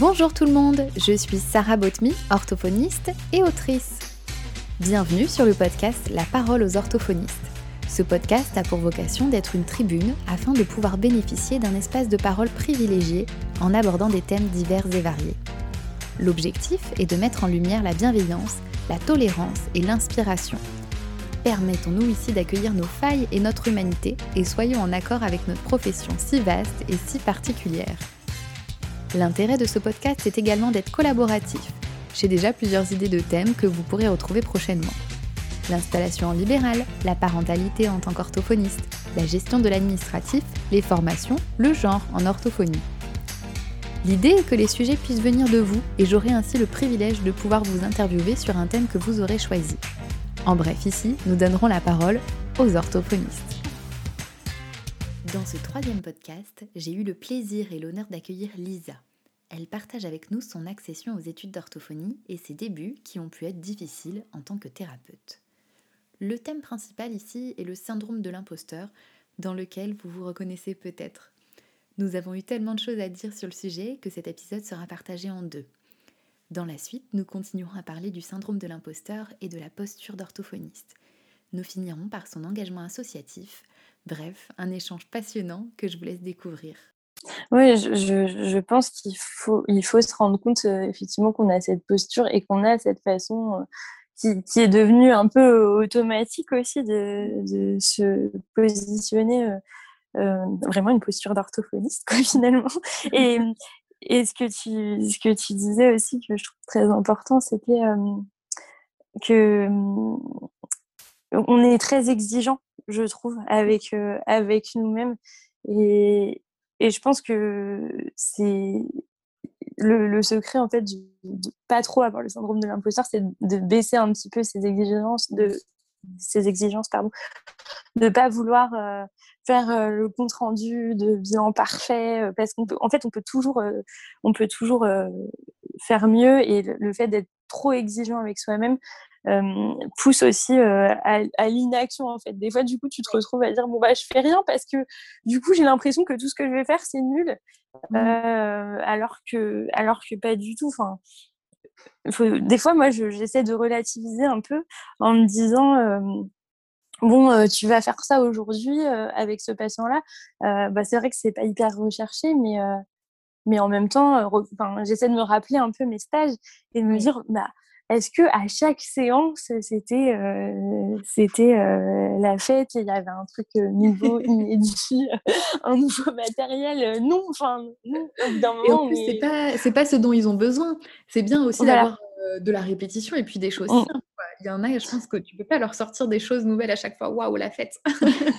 Bonjour tout le monde, je suis Sarah Botmy, orthophoniste et autrice. Bienvenue sur le podcast La parole aux orthophonistes. Ce podcast a pour vocation d'être une tribune afin de pouvoir bénéficier d'un espace de parole privilégié en abordant des thèmes divers et variés. L'objectif est de mettre en lumière la bienveillance, la tolérance et l'inspiration. Permettons-nous ici d'accueillir nos failles et notre humanité et soyons en accord avec notre profession si vaste et si particulière. L'intérêt de ce podcast est également d'être collaboratif. J'ai déjà plusieurs idées de thèmes que vous pourrez retrouver prochainement. L'installation en libéral, la parentalité en tant qu'orthophoniste, la gestion de l'administratif, les formations, le genre en orthophonie. L'idée est que les sujets puissent venir de vous et j'aurai ainsi le privilège de pouvoir vous interviewer sur un thème que vous aurez choisi. En bref, ici, nous donnerons la parole aux orthophonistes. Dans ce troisième podcast, j'ai eu le plaisir et l'honneur d'accueillir Lisa. Elle partage avec nous son accession aux études d'orthophonie et ses débuts qui ont pu être difficiles en tant que thérapeute. Le thème principal ici est le syndrome de l'imposteur, dans lequel vous vous reconnaissez peut-être. Nous avons eu tellement de choses à dire sur le sujet que cet épisode sera partagé en deux. Dans la suite, nous continuerons à parler du syndrome de l'imposteur et de la posture d'orthophoniste. Nous finirons par son engagement associatif, Bref, un échange passionnant que je vous laisse découvrir. Oui, je, je, pense qu'il faut, il faut se rendre compte euh, effectivement qu'on a cette posture et qu'on a cette façon euh, qui, qui, est devenue un peu automatique aussi de, de se positionner euh, vraiment une posture d'orthophoniste quoi, finalement. Et, et ce, que tu, ce que tu disais aussi que je trouve très important, c'était que on est très exigeant je trouve, avec, avec nous-mêmes. Et, et je pense que c'est le, secret, en fait, de, pas trop avoir le syndrome de l'imposteur, c'est de baisser un petit peu ses exigences, de ses exigences, pardon, de pas vouloir euh, faire euh, le compte rendu de bilan parfait, parce qu'en en fait, on peut toujours, on peut toujours faire mieux, et le fait d'être trop exigeant avec soi-même, euh, pousse aussi euh, à, l'inaction en fait. Des fois, du coup, tu te retrouves à dire bon bah je fais rien parce que du coup j'ai l'impression que tout ce que je vais faire c'est nul, mmh. euh, alors que alors que pas du tout. Enfin, des fois, moi, j'essaie de relativiser un peu en me disant bon, tu vas faire ça aujourd'hui avec ce patient-là. bah, c'est vrai que c'est pas hyper recherché, mais mais en même temps, j'essaie de me rappeler un peu mes stages et de me dire bah est-ce que à chaque séance c'était euh, c'était euh, la fête il y avait un truc euh, nouveau inédit un nouveau matériel non enfin non. D'un moment c'est pas c'est pas ce dont ils ont besoin. C'est bien aussi d'avoir de la répétition et puis des choses mmh. simples il y en a je pense que tu peux pas leur sortir des choses nouvelles à chaque fois waouh la fête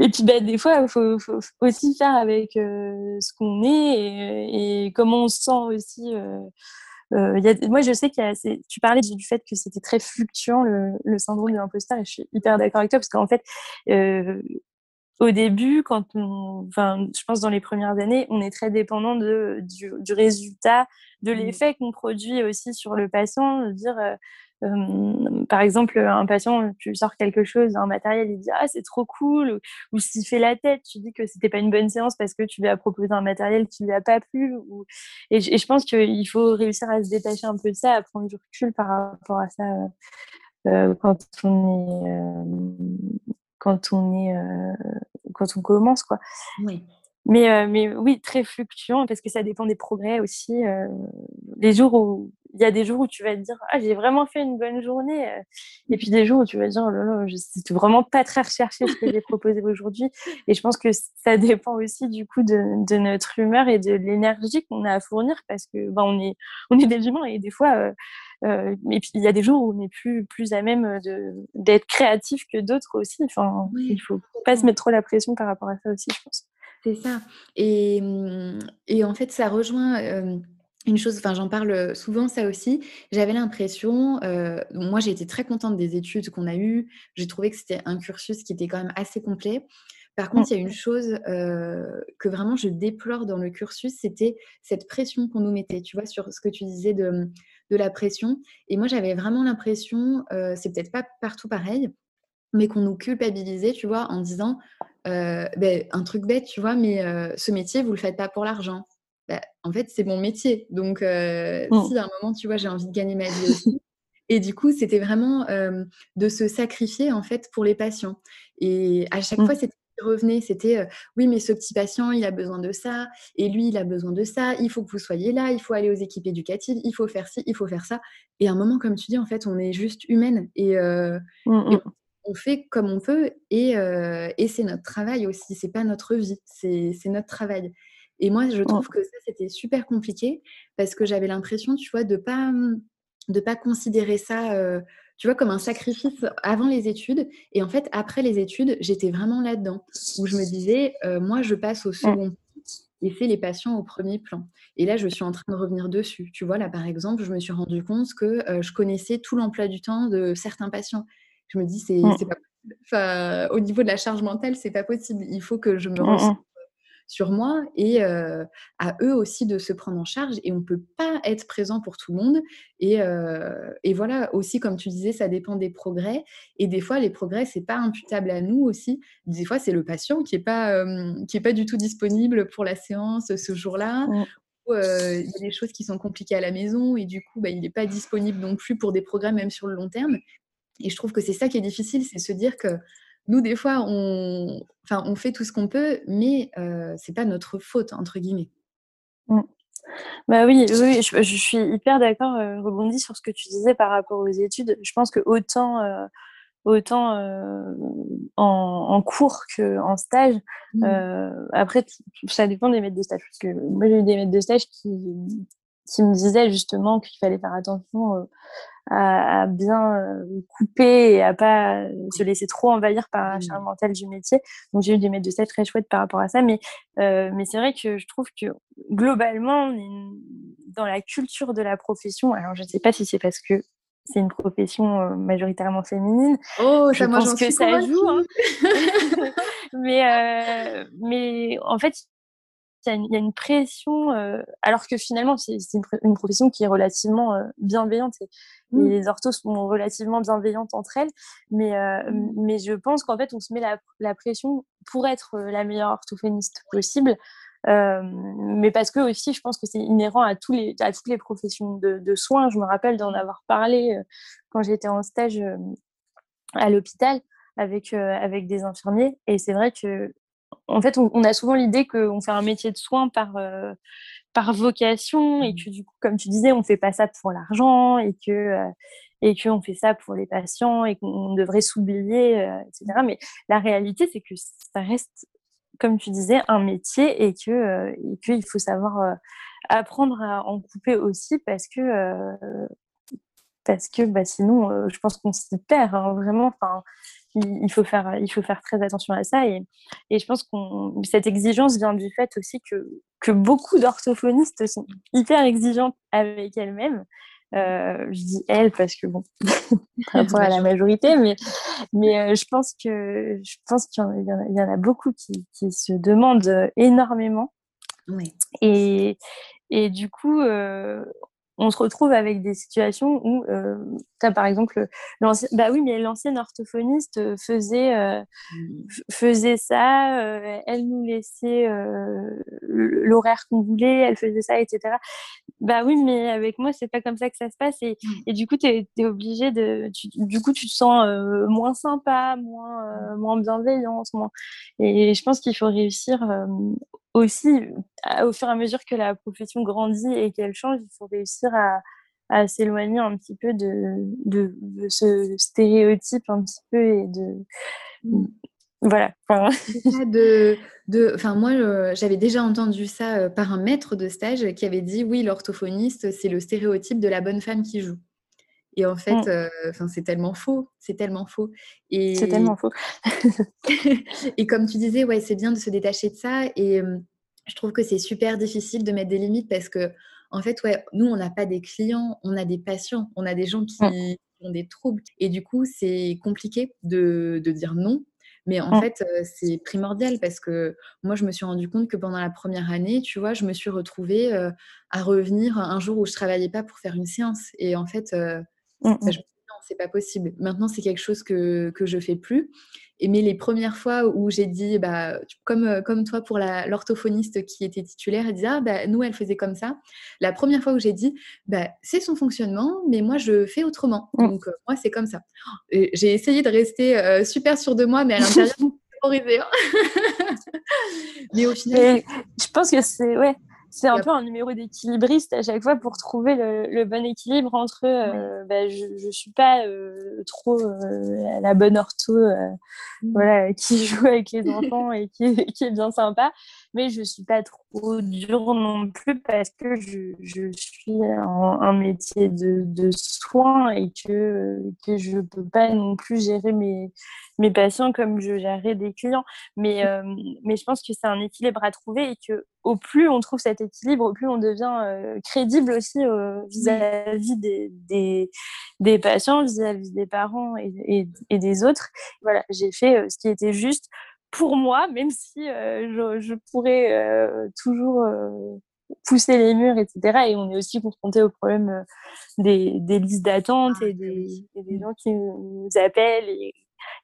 et puis bah, des fois, il faut, faut, aussi faire avec ce qu'on est et, et, comment on se sent aussi euh, y a, moi, je sais a, tu parlais du, fait que c'était très fluctuant le, le syndrome de l'imposteur et je suis hyper d'accord avec toi parce qu'en fait, euh, au début, quand on, enfin, je pense dans les premières années, on est très dépendant de, du, du résultat, de mmh. l'effet qu'on produit aussi sur le patient, de dire, euh, par exemple, un patient, tu sors quelque chose, un matériel, il dit ah c'est trop cool, ou, s'il fait la tête, tu dis que c'était pas une bonne séance parce que tu lui as proposé un matériel qui lui a pas plu. Et, je pense qu'il faut réussir à se détacher un peu de ça, à prendre du recul par rapport à ça euh, quand on est euh, quand on est euh, quand on commence quoi. Oui. Mais, mais oui, très fluctuant parce que ça dépend des progrès aussi. les jours où il y a des jours où tu vas te dire ah j'ai vraiment fait une bonne journée et puis des jours où tu vas te dire oh là là c'est vraiment pas très recherché ce que j'ai proposé aujourd'hui et je pense que ça dépend aussi du coup de, de notre humeur et de l'énergie qu'on a à fournir parce que ben, on est on est des humains et des fois euh, euh, et puis il y a des jours où on est plus plus à même d'être créatif que d'autres aussi. Enfin il faut pas se mettre trop la pression par rapport à ça aussi je pense c'est ça et, mmh, et en fait ça rejoint une chose, enfin j'en parle souvent ça aussi, j'avais l'impression, moi j'ai été très contente des études qu'on a eues, j'ai trouvé que c'était un cursus qui était quand même assez complet. Par contre, il y a une chose que vraiment je déplore dans le cursus, c'était cette pression qu'on nous mettait, tu vois, sur ce que tu disais de, de la pression. Et moi j'avais vraiment l'impression, c'est peut-être pas partout pareil, mais qu'on nous culpabilisait, tu vois, en disant ben, un truc bête, tu vois, mais ce métier, vous le faites pas pour l'argent bah, en fait, c'est mon métier. Donc, euh, mmh. si à un moment, tu vois, j'ai envie de gagner ma vie aussi. Et du coup, c'était vraiment de se sacrifier, en fait, pour les patients. Et à chaque mmh. fois, c'était revenait, c'était oui, mais ce petit patient, il a besoin de ça, et lui, il a besoin de ça, il faut que vous soyez là, il faut aller aux équipes éducatives, il faut faire ci, il faut faire ça. Et à un moment, comme tu dis, en fait, on est juste humaine et, mmh, on fait comme on peut, et, et c'est notre travail aussi, c'est pas notre vie, c'est notre travail. Et moi, je trouve que ça, c'était super compliqué parce que j'avais l'impression, tu vois, de pas de pas considérer ça, euh, tu vois, comme un sacrifice avant les études. Et en fait, après les études, j'étais vraiment là-dedans, où je me disais, euh, moi, je passe au second et c'est les patients au premier plan. Et là, je suis en train de revenir dessus. Tu vois, là, par exemple, je me suis rendu compte que euh, je connaissais tout l'emploi du temps de certains patients. Je me dis, c'est pas possible. Enfin, au niveau de la charge mentale, c'est pas possible. Il faut que je me ressente sur moi et à eux aussi de se prendre en charge. Et on ne peut pas être présent pour tout le monde. Et, et, voilà, aussi, comme tu disais, ça dépend des progrès. Et des fois, les progrès, c'est pas imputable à nous aussi. Des fois, c'est le patient qui pas, est pas du tout disponible pour la séance ce jour-là. Mmh. il y a des choses qui sont compliquées à la maison et du coup, bah, il n'est pas disponible non plus pour des progrès, même sur le long terme. Et je trouve que c'est ça qui est difficile, c'est se dire que nous, des fois, on, enfin, on fait tout ce qu'on peut, mais euh, c'est pas notre faute, entre guillemets. Mmh. Bah oui, oui je, suis hyper d'accord, euh, rebondis sur ce que tu disais par rapport aux études. Je pense que autant, euh, autant euh, en, cours qu'en stage, mmh. après, ça dépend des maîtres de stage. Parce que moi, j'ai eu des maîtres de stage qui, qui me disaient justement qu'il fallait faire attention à, bien euh, couper et à pas se laisser trop envahir par la charge mentale du métier. Donc j'ai eu des maîtres de stage très chouettes par rapport à ça, mais euh, mais c'est vrai que je trouve que globalement dans la culture de la profession. Alors je ne sais pas si c'est parce que c'est une profession euh, majoritairement féminine. Oh, ça, je pense que ça joue. Hein. mais, mais en fait, il y, a une pression, euh, alors que finalement, c'est une, profession qui est relativement euh, bienveillante et, mmh. les orthos sont relativement bienveillantes entre elles. Mais, euh, mmh. mais je pense qu'en fait, on se met la, pression pour être la meilleure orthophoniste possible. mais parce que aussi, je pense que c'est inhérent à, tous les, à toutes les professions de, de soins. Je me rappelle d'en avoir parlé quand j'étais en stage à l'hôpital avec, avec des infirmiers. Et c'est vrai que en fait, on, a souvent l'idée qu'on fait un métier de soin par, euh, par vocation et mmh. que du coup, comme tu disais, on ne fait pas ça pour l'argent et que euh, et qu'on fait ça pour les patients et qu'on devrait s'oublier, euh, etc. Mais la réalité, c'est que ça reste, comme tu disais, un métier et que qu'il faut savoir apprendre à en couper aussi parce que parce que bah, sinon, je pense qu'on s'y perd hein, vraiment. Enfin, il, faut faire, il faut faire très attention à ça. Et, et je pense que cette exigence vient du fait aussi que, que beaucoup d'orthophonistes sont hyper exigeantes avec elles-mêmes. Euh, je dis elles parce que bon, par rapport à la majorité, mais, mais euh, je pense que je pense qu'il y, y, en a beaucoup qui, qui se demandent énormément. Oui. Et, et du coup, euh, on se retrouve avec des situations où euh, tu as par exemple l'ancien bah oui mais l'ancienne orthophoniste euh, faisait euh, mmh. faisait ça euh, elle nous laissait l'horaire qu'on voulait elle faisait ça etc bah oui mais avec moi c'est pas comme ça que ça se passe et, mmh. et du coup tu es, obligé de du coup tu te sens moins sympa moins moins bienveillante moins et je pense qu'il faut réussir aussi, au fur et à mesure que la profession grandit et qu'elle change, il faut réussir à, s'éloigner un petit peu de, ce stéréotype un petit peu et de mmh. voilà. de, de, enfin moi, j'avais déjà entendu ça euh, par un maître de stage qui avait dit oui, l'orthophoniste, c'est le stéréotype de la bonne femme qui joue. Et en fait, mmh. euh, c'est tellement faux, c'est tellement faux. Et... C'est tellement faux. et comme tu disais, ouais, c'est bien de se détacher de ça. Et je trouve que c'est super difficile de mettre des limites parce que, en fait, ouais, nous, on n'a pas des clients, on a des patients, on a des gens qui mmh. ont des troubles. Et du coup, c'est compliqué de, de, dire non. Mais en mmh. fait, c'est primordial parce que moi, je me suis rendu compte que pendant la première année, tu vois, je me suis retrouvée à revenir un jour où je travaillais pas pour faire une séance. Et en fait, Mmh, ça, mmh. je me non, c'est pas possible. Maintenant, c'est quelque chose que, que je fais plus. Et mais les premières fois où j'ai dit, bah, comme, euh, comme toi pour l'orthophoniste qui était titulaire, elle disait, ah, bah, nous, elle faisait comme ça. La première fois où j'ai dit, bah, c'est son fonctionnement, mais moi, je fais autrement. Mmh. Donc, moi, c'est comme ça. J'ai essayé de rester super sûre de moi, mais à l'intérieur, horrible. Mais au final. je pense que c'est. Ouais c'est un peu un numéro d'équilibriste à chaque fois pour trouver le, bon équilibre entre euh, bah, je ne suis pas euh, trop euh, la bonne ortho mmh. voilà, qui joue avec les enfants et qui, qui, est bien sympa, mais je ne suis pas trop dure non plus parce que je, je suis en, un métier de, de soins et que, que je ne peux pas non plus gérer mes, mes patients comme je gérerais des clients. Mais, mais je pense que c'est un équilibre à trouver et que au plus on trouve cet équilibre, au plus on devient crédible aussi vis-à-vis des, des, des, patients, vis-à-vis des parents et, et, des autres. Voilà, j'ai fait ce qui était juste pour moi, même si je, je, pourrais toujours pousser les murs, etc. Et on est aussi confronté au problème des, des listes d'attente ah, et, des, et des mmh. gens qui nous appellent et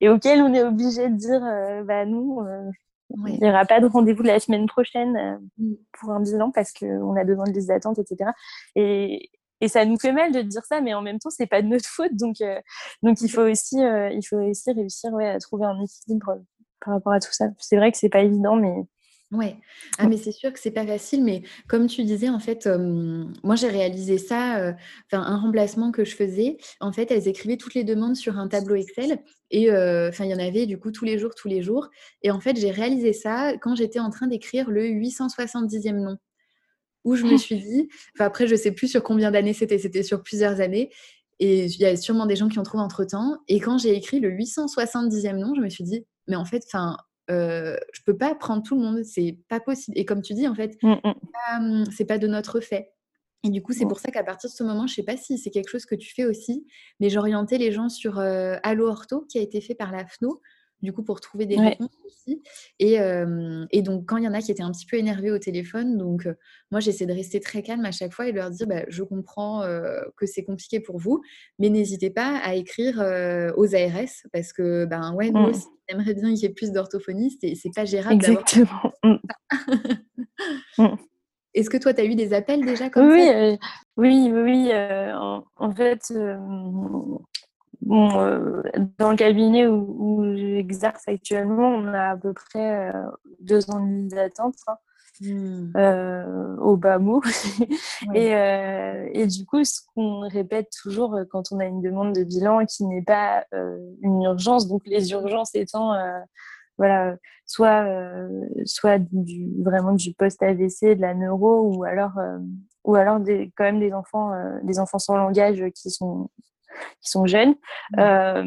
et auquel on est obligé de dire euh, bah, nous, euh, il n'y aura pas de rendez-vous la semaine prochaine euh, mm. pour un bilan parce qu'on a besoin de liste d'attente, etc. Et, et ça nous fait mal de dire ça, mais en même temps, c'est pas de notre faute. Donc, donc il, faut aussi, il faut aussi réussir ouais, à trouver un équilibre par rapport à tout ça. C'est vrai que c'est pas évident, mais Ouais. Ah, mais c'est sûr que c'est pas facile, mais comme tu disais, en fait, moi j'ai réalisé ça, enfin un remplacement que je faisais. En fait, elles écrivaient toutes les demandes sur un tableau Excel et enfin il y en avait du coup tous les jours, tous les jours. Et en fait, j'ai réalisé ça quand j'étais en train d'écrire le 870e nom, où je me suis dit, enfin après je sais plus sur combien d'années c'était, c'était sur plusieurs années. Et il y a sûrement des gens qui ont trouvé entre temps. Et quand j'ai écrit le 870e nom, je me suis dit, mais en fait, enfin, euh, je peux pas prendre tout le monde, c'est pas possible. Et comme tu dis, en fait, mmh, mmh. c'est pas, de notre fait. Et du coup, c'est pour ça qu'à partir de ce moment, je sais pas si c'est quelque chose que tu fais aussi, mais j'orientais les gens sur euh, Allo Ortho, qui a été fait par la FNO, du coup, pour trouver des réponses aussi. Et, et, donc, quand il y en a qui étaient un petit peu énervés au téléphone, donc moi, j'essaie de rester très calme à chaque fois et de leur dire bah, je comprends que c'est compliqué pour vous, mais n'hésitez pas à écrire aux ARS parce que, ben ouais, nous mmh. aussi, on aimerait bien qu'il y ait plus d'orthophonistes et c'est pas gérable. Exactement. Mmh. Mmh. Est-ce que toi, tu as eu des appels déjà comme oui, ça? Oui, oui, oui. en, en, fait, Bon, euh, dans le cabinet où, j'exerce actuellement, on a à peu près euh, deux ans d'attente hein, hmm. euh, au bas mot. et, et, du coup, ce qu'on répète toujours quand on a une demande de bilan qui n'est pas une urgence, donc les urgences étant voilà, soit, soit du, vraiment du post-AVC, de la neuro, ou alors, ou alors des, quand même des enfants, des enfants sans langage qui sont qui sont jeunes. Mmh. Euh,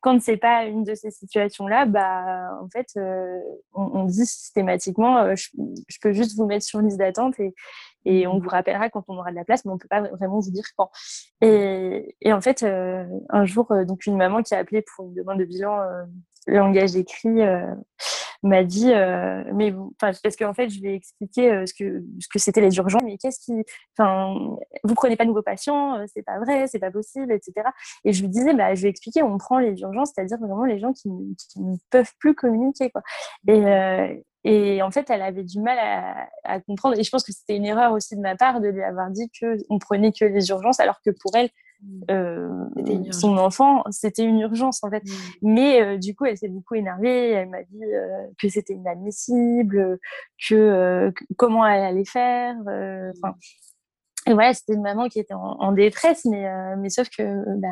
quand c'est pas une de ces situations-là, bah, en fait, euh, on, dit systématiquement, euh, je, peux juste vous mettre sur liste d'attente et, et on vous rappellera quand on aura de la place, mais on peut pas vraiment vous dire quand. Et, et en fait, un jour, donc une maman qui a appelé pour une demande de bilan langage écrit m'a dit, euh, mais parce qu'en fait, je lui ai expliqué euh, ce que ce que c'était les urgences, mais qu'est-ce qui, enfin, vous prenez pas de nouveaux patients, euh, c'est pas vrai, c'est pas possible, etc. Et je lui disais, bah, je vais expliquer, on prend les urgences, c'est-à-dire vraiment les gens qui, ne peuvent plus communiquer, quoi. Et, et en fait, elle avait du mal à, à comprendre. Et je pense que c'était une erreur aussi de ma part de lui avoir dit que on prenait que les urgences, alors que pour elle. Euh, son enfant, c'était une urgence en fait. Mmh. Mais euh, du coup, elle s'est beaucoup énervée. Elle m'a dit euh, que c'était inadmissible, que, comment elle allait faire. Enfin, et voilà, c'était une maman qui était en, détresse, mais, euh, mais sauf que bah,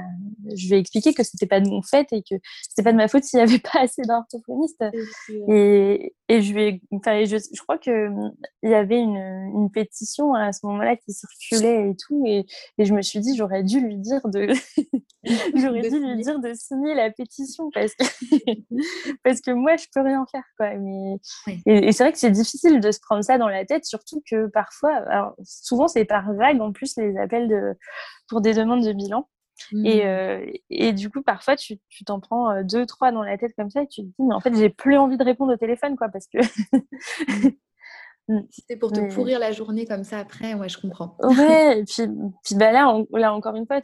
je vais expliquer que c'était pas de mon fait et que c'était pas de ma faute s'il n'y avait pas assez d'orthophonistes. Et, et, je, vais, enfin, je, je crois qu'il y avait une, une, pétition à ce moment-là qui circulait et tout. Et, et je me suis dit, j'aurais dû lui dire de, j'aurais dû lui dire de signer la pétition parce que, parce que moi, je peux rien faire. Quoi. Mais, Et, c'est vrai que c'est difficile de se prendre ça dans la tête, surtout que parfois, alors, souvent c'est par en plus les appels de, pour des demandes de bilan. Et, mmh. euh, et, du coup, parfois, tu t'en prends euh, deux, trois dans la tête comme ça et tu te dis, mais en fait, j'ai plus envie de répondre au téléphone, quoi, parce que. Mmh. Si c'est pour te pourrir la journée comme ça après, ouais, je comprends. Ouais, et puis, puis bah là, là, encore une fois,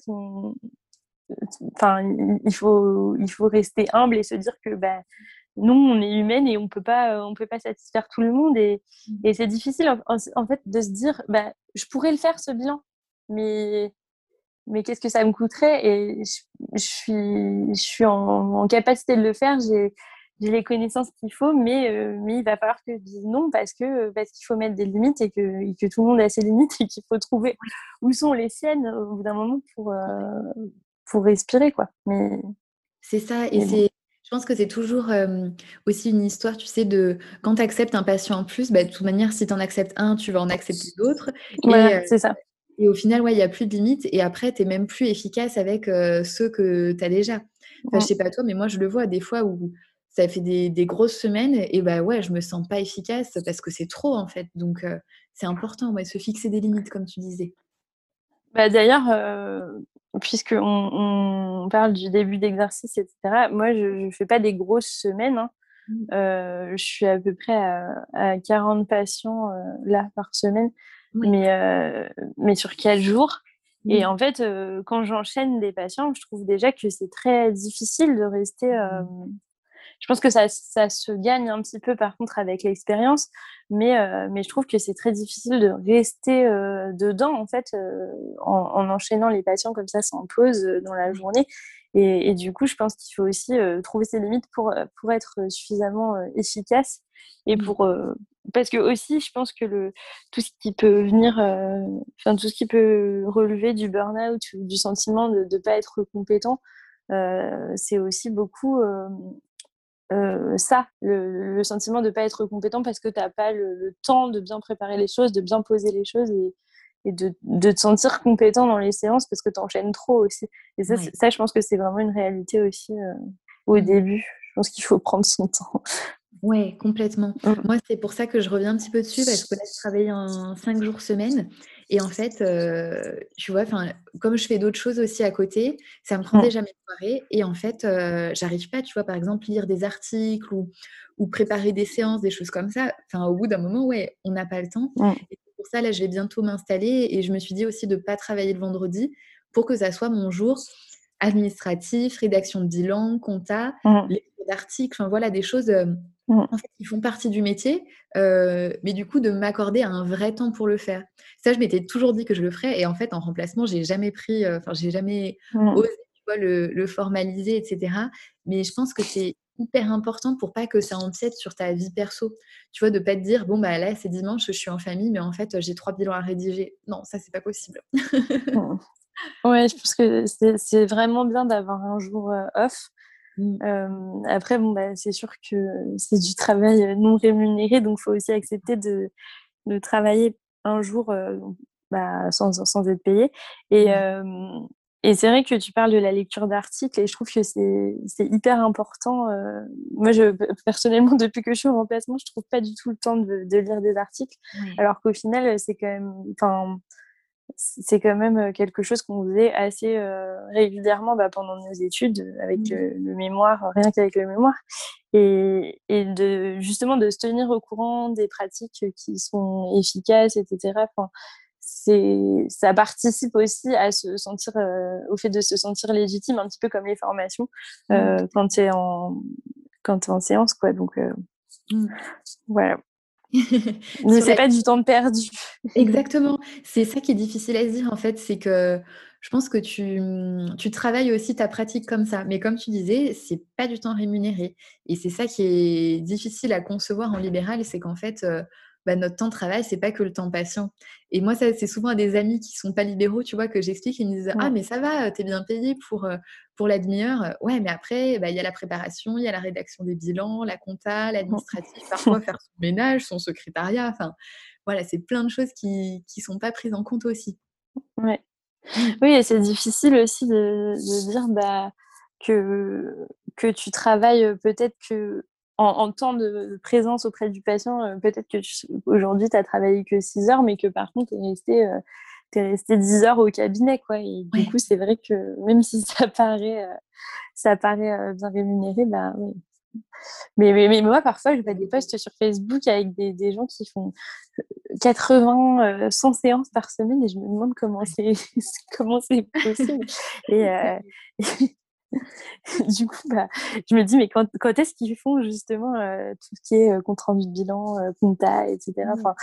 enfin, il faut, il faut rester humble et se dire que bah, nous, on est humaine et on peut pas, on peut pas satisfaire tout le monde. Et, mmh. et c'est difficile, en, fait, de se dire, bah, je pourrais le faire, ce bilan, mais, mais qu'est-ce que ça me coûterait Et je, suis, je suis en, capacité de le faire. J'ai, les connaissances qu'il faut, mais, euh, mais il va falloir que je dise non parce que parce qu'il faut mettre des limites et que, que tout le monde a ses limites et qu'il faut trouver où sont les siennes au bout d'un moment pour, euh, pour respirer. quoi. Mais c'est ça, et c'est je pense que c'est toujours aussi une histoire, tu sais, de quand tu acceptes un patient en plus, bah, de toute manière, si tu en acceptes un, tu vas en accepter d'autres. Voilà, c'est ça. Et au final, ouais, il n'y a plus de limites. Et après, tu es même plus efficace avec ceux que tu as déjà. Enfin, Je sais pas toi, mais moi, je le vois des fois où ça fait des, des, grosses semaines et bah ouais, je me sens pas efficace parce que c'est trop en fait. Donc, c'est important, ouais, se fixer des limites, comme tu disais. Bah, D'ailleurs, puisqu'on on parle du début d'exercice, etc., moi, je ne fais pas des grosses semaines. Hein. Mmh. Euh, je suis à peu près à, 40 patients euh, là par semaine, mais, euh, mais sur 4 jours. Et en fait, quand j'enchaîne des patients, je trouve déjà que c'est très difficile de rester mmh je pense que ça, ça, se gagne un petit peu par contre avec l'expérience, mais, euh, mais je trouve que c'est très difficile de rester euh, dedans en fait euh, en, enchaînant les patients comme ça sans pause dans la journée. Et, et, du coup, je pense qu'il faut aussi trouver ses limites pour, pour être suffisamment efficace et mmh. pour parce que aussi, je pense que le tout ce qui peut venir, enfin tout ce qui peut relever du burn-out ou du sentiment de ne pas être compétent, c'est aussi beaucoup euh, ça, le, sentiment de ne pas être compétent parce que tu n'as pas le, temps de bien préparer les choses, de bien poser les choses et, de, te sentir compétent dans les séances parce que tu enchaînes trop aussi. Et ça, ça, je pense que c'est vraiment une réalité aussi euh, au mmh. début. Je pense qu'il faut prendre son temps. Oui, complètement. Mmh. Moi, c'est pour ça que je reviens un petit peu dessus parce que là, je travaille en cinq jours semaine et en fait, euh, tu vois, comme je fais d'autres choses aussi à côté, ça me prend mmh. déjà mes soirées. Et en fait, euh, j'arrive pas, tu vois, par exemple, lire des articles ou, ou préparer des séances, des choses comme ça. Enfin, au bout d'un moment, ouais, on n'a pas le temps. Mmh. Et pour ça, là, je vais bientôt m'installer. Et je me suis dit aussi de ne pas travailler le vendredi pour que ça soit mon jour administratif, rédaction de bilan, compta, mmh. d'articles, enfin voilà, des choses euh, en fait, qui font partie du métier, mais du coup, de m'accorder un vrai temps pour le faire. Ça, je m'étais toujours dit que je le ferais, et en fait, en remplacement, j'ai jamais pris, enfin, j'ai jamais osé le, formaliser, etc. Mais je pense que c'est hyper important pour pas que ça empiète sur ta vie perso. Tu vois, de pas te dire, bon, bah là, c'est dimanche, je suis en famille, mais en fait, j'ai trois bilans à rédiger. Non, ça, c'est pas possible. ouais, je pense que c'est vraiment bien d'avoir un jour off. Mmh. après, bon, bah, c'est sûr que c'est du travail non rémunéré, donc il faut aussi accepter de, de, travailler un jour bah, sans, sans, être payé. Et, mmh. et c'est vrai que tu parles de la lecture d'articles et je trouve que c'est hyper important. moi, je, personnellement, depuis que je suis en remplacement, je trouve pas du tout le temps de, de lire des articles, alors qu'au final, c'est quand même c'est quand même quelque chose qu'on faisait assez régulièrement bah, pendant nos études avec mmh. le, mémoire, rien qu'avec le mémoire, et, et, de justement de se tenir au courant des pratiques qui sont efficaces, etc. Enfin, ça participe aussi à se sentir au fait de se sentir légitime un petit peu comme les formations mmh. quand tu es en quand es en séance quoi donc mmh. voilà ne c'est pas du temps perdu. Exactement. C'est ça qui est difficile à se dire en fait, c'est que je pense que tu, tu, travailles aussi ta pratique comme ça. Mais comme tu disais, c'est pas du temps rémunéré. Et c'est ça qui est difficile à concevoir en libéral, c'est qu'en fait, euh, bah, notre temps de travail, c'est pas que le temps patient. Et moi, c'est souvent à des amis qui sont pas libéraux, tu vois, que j'explique. Ils me disent Ah, mais ça va, tu es bien payé pour, euh, pour la demi-heure? Ouais, mais après, bah, il y a la préparation, il y a la rédaction des bilans, la compta, l'administratif, parfois faire son ménage, son secrétariat. Enfin, voilà, c'est plein de choses qui ne sont pas prises en compte aussi. Ouais. Oui, et c'est difficile aussi de, de dire bah, que, que tu travailles peut-être que en, temps de présence auprès du patient, euh, peut-être que aujourd'hui, tu as travaillé que 6 heures, mais que par contre, tu es resté, euh, resté 10 heures au cabinet. Quoi. Et du coup, c'est vrai que même si ça paraît, euh, ça paraît bien rémunéré, bah, oui, mais, mais, mais, moi, parfois, je vois des posts sur Facebook avec des, des gens qui font 80, 100 séances par semaine et je me demande comment c'est comment c'est possible. Et, du coup, bah, je me dis, mais quand, quand est-ce qu'ils font justement tout ce qui est compte rendu de bilan, compta, etc. Mmh. Enfin,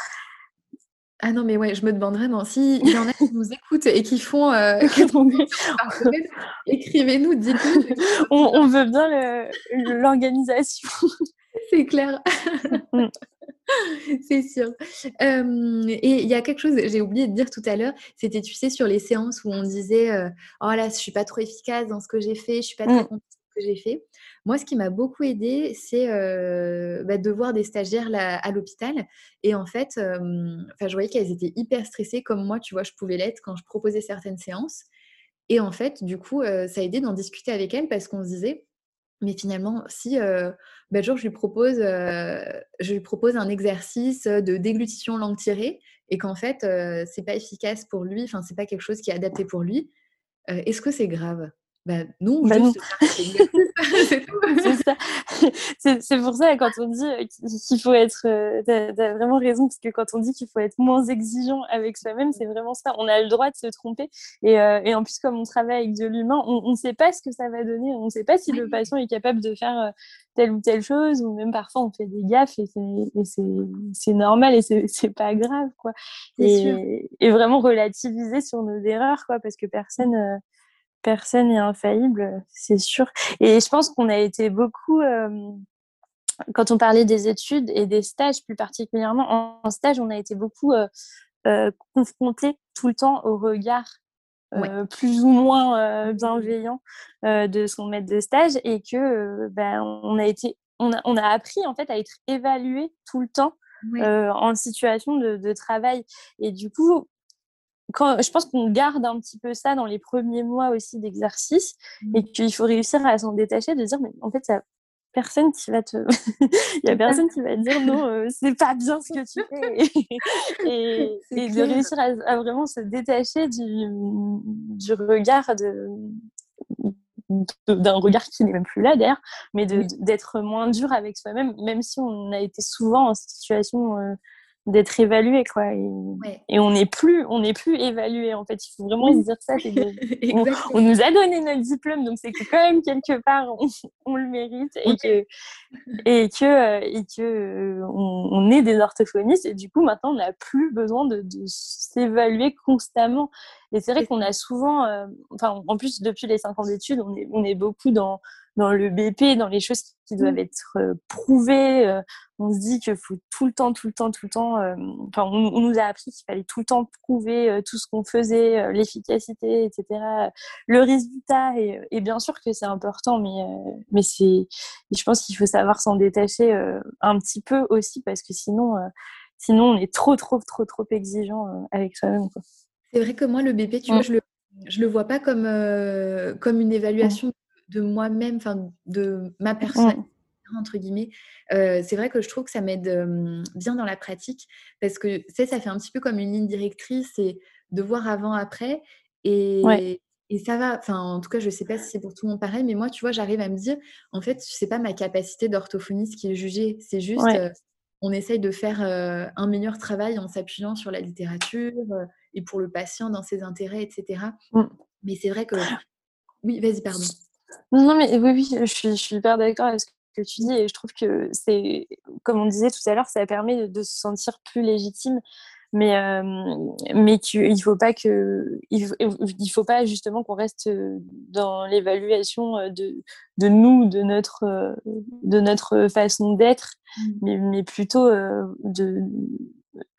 ah non, mais ouais, je me demande vraiment s'il y en a qui nous écoutent et qui font euh, écrivez-nous, dites-nous. On, veut bien l'organisation. C'est clair. Mm. C'est sûr. et il y a quelque chose, j'ai oublié de dire tout à l'heure, c'était, tu sais, sur les séances où on disait euh, Oh là, je suis pas trop efficace dans ce que j'ai fait, je suis pas très mm. contente de ce que j'ai fait. Moi, ce qui m'a beaucoup aidé, c'est bah, de voir des stagiaires à l'hôpital. Et en fait, je voyais qu'elles étaient hyper stressées, comme moi, tu vois, je pouvais l'être quand je proposais certaines séances. Et en fait, du coup, ça a aidé d'en discuter avec elles parce qu'on se disait, mais finalement, si bah, jour je lui propose, je lui propose un exercice de déglutition langue tirée et qu'en fait, c'est pas efficace pour lui, enfin, c'est pas quelque chose qui est adapté pour lui, est-ce que c'est grave? Bah, non, bah ça. C'est pour ça quand on dit euh, qu'il faut être, euh, tu as, vraiment raison parce que quand on dit qu'il faut être moins exigeant avec soi-même, c'est vraiment ça. On a le droit de se tromper et, euh, et en plus comme on travaille avec de l'humain, on ne sait pas ce que ça va donner. On ne sait pas si le patient est capable de faire telle ou telle chose ou même parfois on fait des gaffes et c'est normal et c'est pas grave quoi. Et, et, vraiment relativiser sur nos erreurs quoi parce que personne personne n'est infaillible, c'est sûr. Et je pense qu'on a été beaucoup, quand on parlait des études et des stages plus particulièrement, en, stage, on a été beaucoup euh, confrontés tout le temps au regard plus ou moins bienveillant de son maître de stage et que ben, on a été on a, on a, appris en fait à être évalué tout le temps en situation de, de, travail. Et du coup je pense qu'on garde un petit peu ça dans les premiers mois aussi d'exercice mmh. et qu'il faut réussir à s'en détacher, de dire, mais en fait, personne qui va te. il y a personne qui va te dire non, euh, c'est pas bien ce que tu fais. et, de réussir à, vraiment se détacher du, du regard de d'un regard qui n'est même plus là d'ailleurs, mais d'être moins dur avec soi-même, même si on a été souvent en situation euh, d'être évalué quoi. Et, on n'est plus on n'est plus évalué en fait. Il faut vraiment se dire ça on, nous a donné notre diplôme donc c'est que quand même quelque part on, le mérite et que et que euh, et que euh, on, est des orthophonistes et du coup maintenant on n'a plus besoin de, s'évaluer constamment. Et c'est vrai qu'on a souvent euh, enfin en plus depuis les cinq ans d'études on est on est beaucoup dans dans le BP, dans les choses qui doivent mmh. être euh, prouvées. Euh, on se dit qu'il faut tout le temps, tout le temps, tout le temps. Euh, enfin, on, nous a appris qu'il fallait tout le temps prouver tout ce qu'on faisait, l'efficacité, etc. Le résultat, et, et bien sûr que c'est important, mais, mais c'est, je pense qu'il faut savoir s'en détacher un petit peu aussi parce que sinon, sinon on est trop, trop, trop, trop exigeant avec soi-même. C'est vrai que moi, le BP, tu vois, mmh. je le, je le vois pas comme, comme une évaluation de moi-même, enfin de ma personne. entre guillemets. Euh, c'est vrai que je trouve que ça m'aide bien dans la pratique parce que ça fait un petit peu comme une ligne directrice et de voir avant après et, et ça va. Enfin, en tout cas, je sais pas si c'est pour tout le monde pareil, mais moi, tu vois, j'arrive à me dire, en fait, c'est pas ma capacité d'orthophoniste qui est jugée, c'est juste on essaye de faire un meilleur travail en s'appuyant sur la littérature et pour le patient dans ses intérêts, etc. Mmh. Mais c'est vrai que oui, vas-y, pardon. Non, mais oui, oui, je suis, je suis hyper d'accord avec ce que tu dis et je trouve que c'est, comme on disait tout à l'heure, ça permet de, se sentir plus légitime, mais, euh, mais qu'il ne faut pas que, il faut, il faut pas justement qu'on reste dans l'évaluation de, de nous, de notre, de notre façon d'être, mmh. mais, mais plutôt de,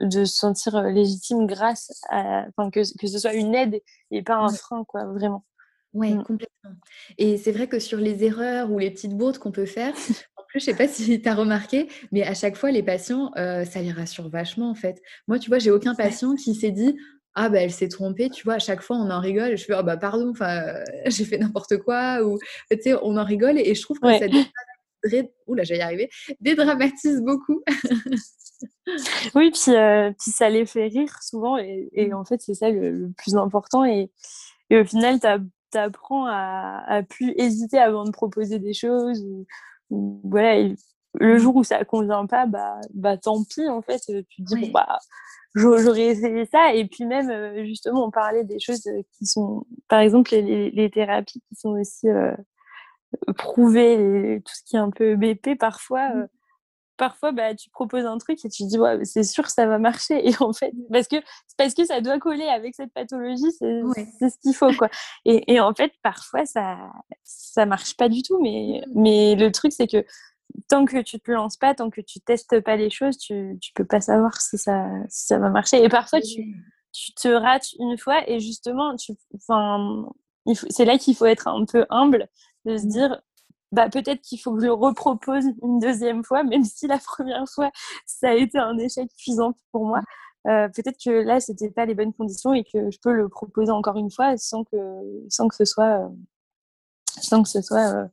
de se sentir légitime grâce à, enfin, que, que ce soit une aide et pas un frein, quoi, vraiment. Oui, mmh. complètement. Et c'est vrai que sur les erreurs ou les petites bourdes qu'on peut faire, en plus, je sais pas si tu as remarqué, mais à chaque fois, les patients, ça les rassure vachement, en fait. Moi, tu vois, j'ai aucun patient qui s'est dit ah bah elle s'est trompée, tu vois, à chaque fois on en rigole, je fais ah bah pardon, enfin j'ai fait n'importe quoi ou tu sais on en rigole et, je trouve que ça Oula, j'allais y arriver, dédramatise beaucoup. oui, puis, puis ça les fait rire souvent et, mmh. en fait c'est ça le, plus important et, et au final tu as tu apprends à, à plus hésiter avant de proposer des choses ou, voilà, le jour où ça convient pas, bah, bah tant pis, en fait. Tu te dis, bon, bah, j'aurais essayé ça. Et puis même, justement, on parlait des choses qui sont, par exemple, les, les thérapies qui sont aussi prouvées, tout ce qui est un peu BP, parfois. Mmh parfois bah, tu proposes un truc et tu te dis ouais, c'est sûr ça va marcher. Et en fait parce que parce que ça doit coller avec cette pathologie c'est ce qu'il faut quoi. Et, et, en fait parfois ça ça marche pas du tout. Mais mais le truc c'est que tant que tu te lances pas tant que tu testes pas les choses tu tu peux pas savoir si ça ça va marcher. Et parfois tu tu te rates une fois et justement tu enfin c'est là qu'il faut être un peu humble de se dire bah, peut-être qu'il faut que je le repropose une deuxième fois, même si la première fois, ça a été un échec cuisant pour moi. Euh, peut-être que là, c'était pas les bonnes conditions et que je peux le proposer encore une fois sans que, sans que ce soit, euh, sans que ce soit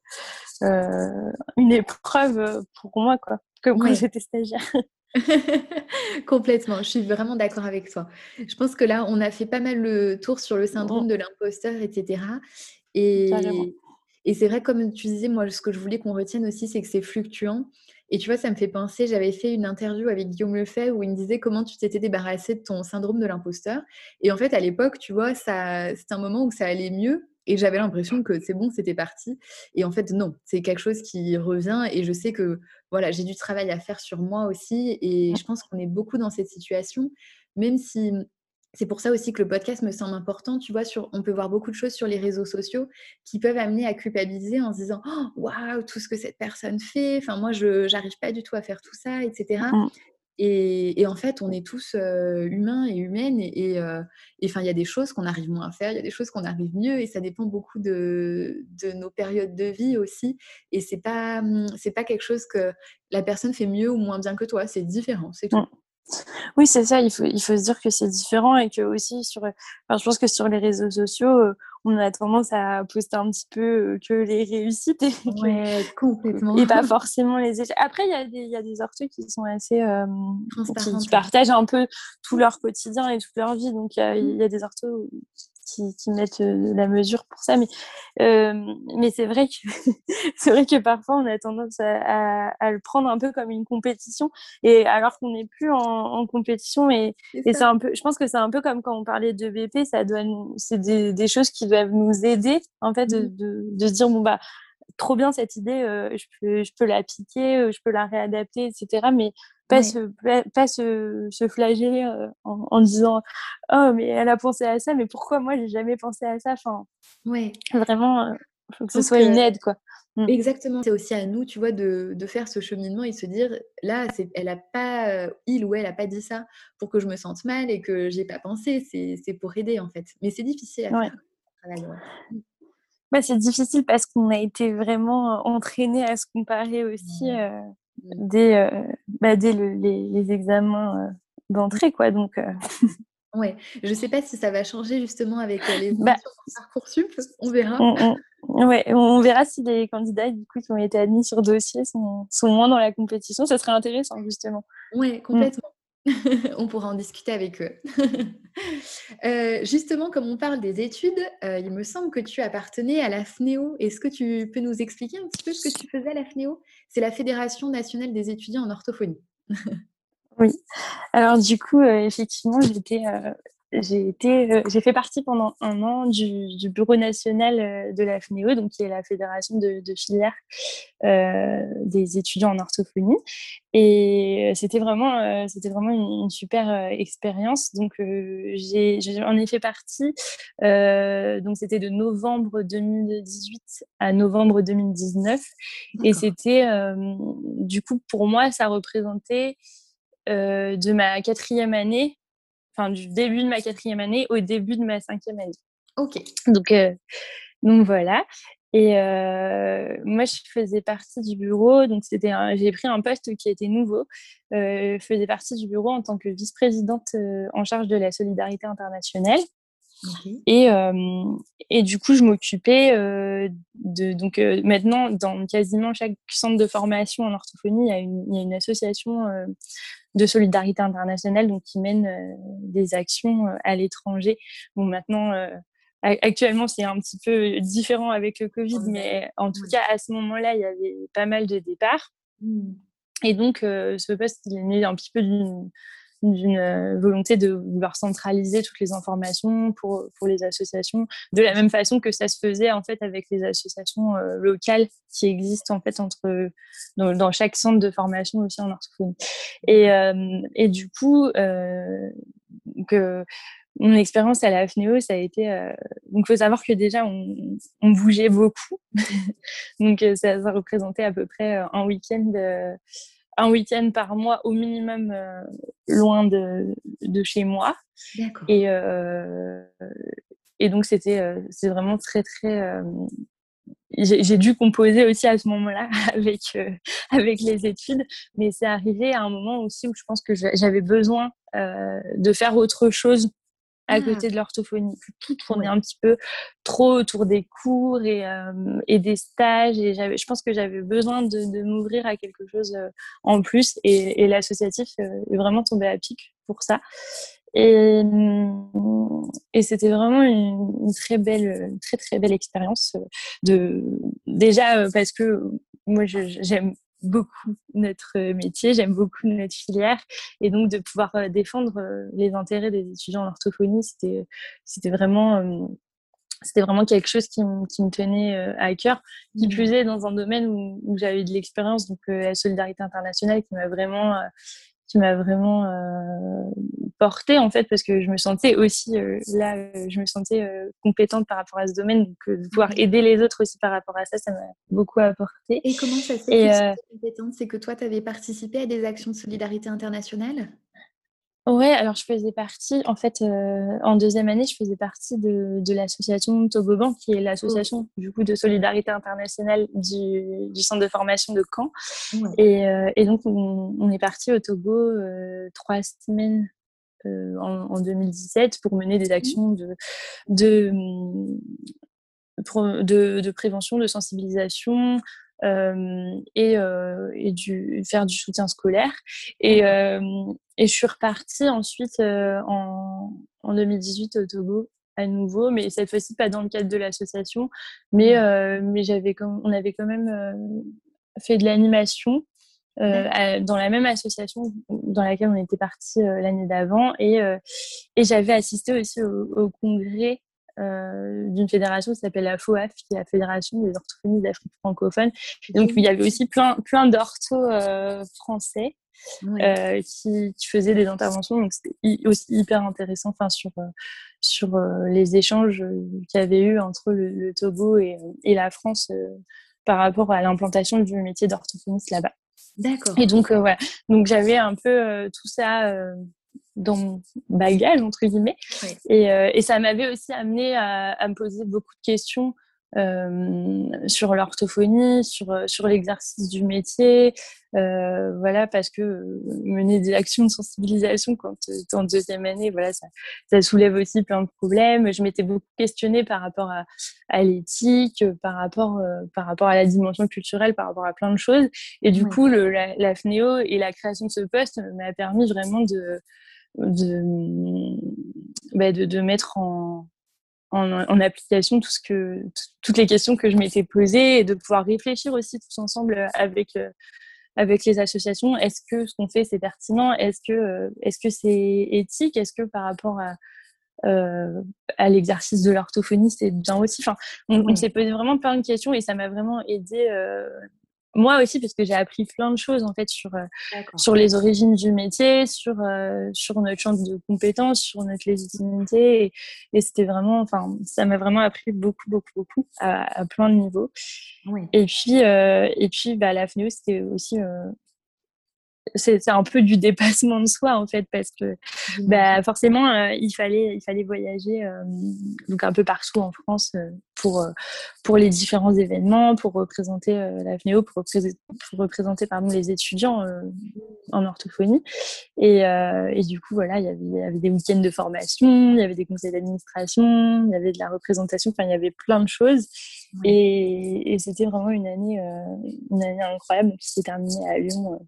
euh, une épreuve pour moi, quoi, comme quand j'étais stagiaire. Complètement, je suis vraiment d'accord avec toi. Je pense que là, on a fait pas mal le tour sur le syndrome de l'imposteur, etc. Et, et c'est vrai, comme tu disais, moi, ce que je voulais qu'on retienne aussi, c'est que c'est fluctuant. Et tu vois, ça me fait penser, j'avais fait une interview avec Guillaume Lefebvre où il me disait comment tu t'étais débarrassé de ton syndrome de l'imposteur. Et en fait, à l'époque, tu vois, ça, c'était un moment où ça allait mieux. Et j'avais l'impression que c'est bon, c'était parti. Et en fait, non, c'est quelque chose qui revient. Et je sais que voilà, j'ai du travail à faire sur moi aussi. Et je pense qu'on est beaucoup dans cette situation, même si c'est pour ça aussi que le podcast me semble important. Tu vois, sur, on peut voir beaucoup de choses sur les réseaux sociaux qui peuvent amener à culpabiliser en se disant «Oh, Waouh, tout ce que cette personne fait. Enfin, moi, je n'arrive pas du tout à faire tout ça, etc. Mmh. Et, en fait, on est tous euh, humains et humaines. Et enfin, il y a des choses qu'on arrive moins à faire, il y a des choses qu'on arrive mieux. Et ça dépend beaucoup de, de nos périodes de vie aussi. Et c'est pas, mmh, c'est pas quelque chose que la personne fait mieux ou moins bien que toi. C'est différent, c'est tout. Mmh. Oui, c'est ça. Il faut, il faut se dire que c'est différent et que aussi sur, enfin, je pense que sur les réseaux sociaux, euh, on a tendance à poster un petit peu que les réussites et, complètement. et pas forcément les échecs. Après, il y a des, il y a des orthos qui sont assez, euh, qui, partagent un peu tout leur quotidien et toute leur vie. Donc, il y a, il y a des orthos qui, mettent euh, la mesure pour ça. Mais, euh, mais c'est vrai, que c'est vrai que parfois, on a tendance à, le prendre un peu comme une compétition, et alors qu'on n'est plus en, compétition. Et, et c'est un peu, je pense que c'est un peu comme quand on parlait de BP, ça doit, c'est des, des, choses qui doivent nous aider, en fait, de, mmh. de, de se dire, bon, bah, trop bien cette idée, euh, je, peux, je peux la piquer, je peux la réadapter, etc. Mais pas, se, pas, se, se, flageller euh, en, disant oh mais elle a pensé à ça mais pourquoi moi j'ai jamais pensé à ça? Enfin ouais vraiment il euh, faut que ce soit une aide quoi mmh. Exactement. C'est aussi à nous, tu vois, de, de, faire ce cheminement et se dire, là, elle a pas, euh, il ou elle a pas dit ça pour que je me sente mal et que j'ai pas pensé. C'est pour aider, en fait. Mais c'est difficile à faire. Mmh. Bah, c'est difficile parce qu'on a été vraiment entraîné à se comparer aussi. Mmh dès, euh, bah, dès les, les, examens euh, d'entrée. quoi. Donc, euh. Ouais, je ne sais pas si ça va changer justement avec les bah, Parcoursup, on verra. On, ouais, on verra si les candidats du coup, qui ont été admis sur dossier sont, sont moins dans la compétition. Ça serait intéressant justement. Oui, complètement. on pourra en discuter avec eux. Euh, justement, comme on parle des études, euh, il me semble que tu appartenais à la FNEO. Est-ce que tu peux nous expliquer un petit peu ce que tu faisais à la FNEO C'est la Fédération nationale des étudiants en orthophonie. oui. Alors du coup, euh, effectivement, j'étais j'ai été, euh, j'ai fait partie pendant un an du, du bureau national euh, de la FNEO, donc qui est la fédération de, de filière euh, des étudiants en orthophonie. Et c'était vraiment, c'était vraiment une, super expérience. Donc j'ai, j'en ai fait partie. donc c'était de novembre 2018 à novembre 2019, et c'était, du coup, pour moi, ça représentait de ma quatrième année enfin, du début de ma quatrième année au début de ma cinquième année. Ok. Donc, euh, donc voilà. Et euh, moi, je faisais partie du bureau, donc c'était, j'ai pris un poste qui était nouveau. Euh, je faisais partie du bureau en tant que vice-présidente en charge de la solidarité internationale. Et, et du coup, je m'occupais de. Donc, maintenant, dans quasiment chaque centre de formation en orthophonie, il y a une, il y a une association de solidarité internationale donc, qui mène des actions à l'étranger. Bon, maintenant, actuellement, c'est un petit peu différent avec le Covid, mais en tout cas, à ce moment-là, il y avait pas mal de départs. Mmh. Et donc, ce poste, il est né un petit peu d'une d'une euh, volonté de vouloir centraliser toutes les informations pour, pour les associations, de la même façon que ça se faisait en fait avec les associations euh, locales qui existent en fait entre dans, chaque centre de formation aussi en orthophonie. Et, euh, et du coup, mon expérience à la FNEO, ça a été. donc, il faut savoir que déjà, on, on bougeait beaucoup. donc, ça, ça, représentait à peu près un week-end un week-end par mois au minimum euh, loin de, de, chez moi. Et, euh, et donc, c'était euh, c'est vraiment très, très. j'ai dû composer aussi à ce moment-là avec, avec les études, mais c'est arrivé à un moment aussi où je pense que j'avais besoin de faire autre chose à ah. côté de l'orthophonie. Tout tournait un petit peu trop autour des cours et, euh, et des stages. Et je pense que j'avais besoin de, de m'ouvrir à quelque chose euh, en plus. Et, et l'associatif euh, est vraiment tombé à pic pour ça. Et, et c'était vraiment une, très belle, très très belle expérience. De déjà parce que moi j'aime beaucoup notre métier, j'aime beaucoup notre filière. Et donc de pouvoir euh, défendre euh, les intérêts des étudiants en orthophonie, c'était c'était vraiment euh, c'était vraiment quelque chose qui, qui, me tenait à cœur, qui mmh. plus est dans un domaine où, où j'avais de l'expérience, donc la solidarité internationale qui m'a vraiment qui m'a vraiment euh, portée en fait parce que je me sentais aussi euh, là euh, je me sentais compétente par rapport à ce domaine. Donc de pouvoir aider les autres aussi par rapport à ça ça m'a beaucoup apporté et comment ça s'est fait compétente? C'est que toi tu avais participé à des actions de solidarité internationale? Ouais, alors je faisais partie, en fait, euh, en deuxième année, je faisais partie de, de l'association Togoban, qui est l'association du coup de solidarité internationale du, du centre de formation de Caen. Et, euh, et, donc, on, est parti au Togo euh, trois semaines en, en, 2017 pour mener des mmh. actions de, de, de, de prévention, de sensibilisation, euh, et, euh, et du, faire du soutien scolaire. Et, euh, et je suis repartie ensuite en, en 2018 au Togo à nouveau, mais cette fois-ci pas dans le cadre de l'association, mais, euh, mais j'avais comme, on avait quand même euh, fait de l'animation euh, dans la même association dans laquelle on était parti l'année d'avant, et, et j'avais assisté aussi au, au congrès euh, d'une fédération qui s'appelle la FOAF, qui est la Fédération des orthophonistes d'Afrique francophone. Donc, il y avait aussi plein, plein d'orthos euh, français euh, qui, qui, faisaient des interventions. Donc, c'était aussi hyper intéressant enfin, sur, sur les échanges qu'il y avait eu entre le, Togo et, et, la France par rapport à l'implantation du métier d'orthophoniste là-bas. D'accord. Et donc, voilà. Donc, j'avais un peu tout ça dans mon bagage, entre guillemets. Et, euh, et, ça m'avait aussi amené à, à, me poser beaucoup de questions euh, sur l'orthophonie, sur, sur l'exercice du métier. Euh, voilà, parce que mener des actions de sensibilisation quand tu es en deuxième année, voilà, ça, ça, soulève aussi plein de problèmes. Je m'étais beaucoup questionnée par rapport à, à l'éthique, par, rapport euh, par rapport à la dimension culturelle, par rapport à plein de choses. Et du coup, le, la, la FNEO et la création de ce poste m'a permis vraiment de de, bah, de, de, mettre en, en, en, application tout ce que, toutes les questions que je m'étais posées et de pouvoir réfléchir aussi tous ensemble avec, euh, avec les associations. Est-ce que ce qu'on fait, c'est pertinent? Est-ce que euh, est-ce que c'est éthique? Est-ce que par rapport à, euh, à l'exercice de l'orthophonie, c'est bien aussi? Enfin, on, on s'est posé vraiment plein de questions et ça m'a vraiment aidé euh, moi aussi parce que j'ai appris plein de choses en fait sur euh, sur les origines du métier, sur euh, sur notre champ de compétences, sur notre légitimité et, et c'était vraiment enfin ça m'a vraiment appris beaucoup beaucoup beaucoup à, à plein de niveaux. Oui. Et puis euh, et puis bah la FNEO c'était aussi c'est un peu du dépassement de soi en fait parce que bah, forcément euh, il fallait il fallait voyager euh, donc un peu partout en France euh, pour pour les différents événements pour représenter la FNEO pour, représenter, pour représenter pardon les étudiants en orthophonie. Et, et, du coup voilà il y avait, il y avait des week-ends de formation il y avait des conseils d'administration il y avait de la représentation enfin il y avait plein de choses. Et, et c'était vraiment une année une année incroyable qui s'est terminée à Lyon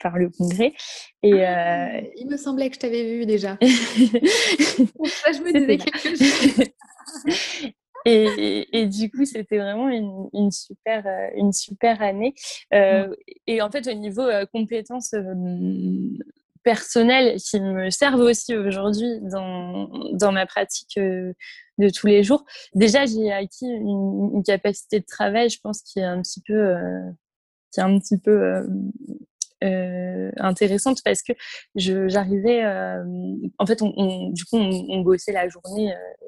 par le congrès. Et, ah, il me semblait que je t'avais vu déjà. ça, je me disais quelque chose. Et, et, du coup, c'était vraiment une, une, super, une super année. Euh, et en fait, au niveau compétences personnelles qui me servent aussi aujourd'hui dans, dans ma pratique de tous les jours, déjà, j'ai acquis une, une, capacité de travail, je pense, qui est un petit peu, qui est un petit peu euh, intéressante parce que j'arrivais, euh, en fait, on, du coup, on, bossait la journée, euh,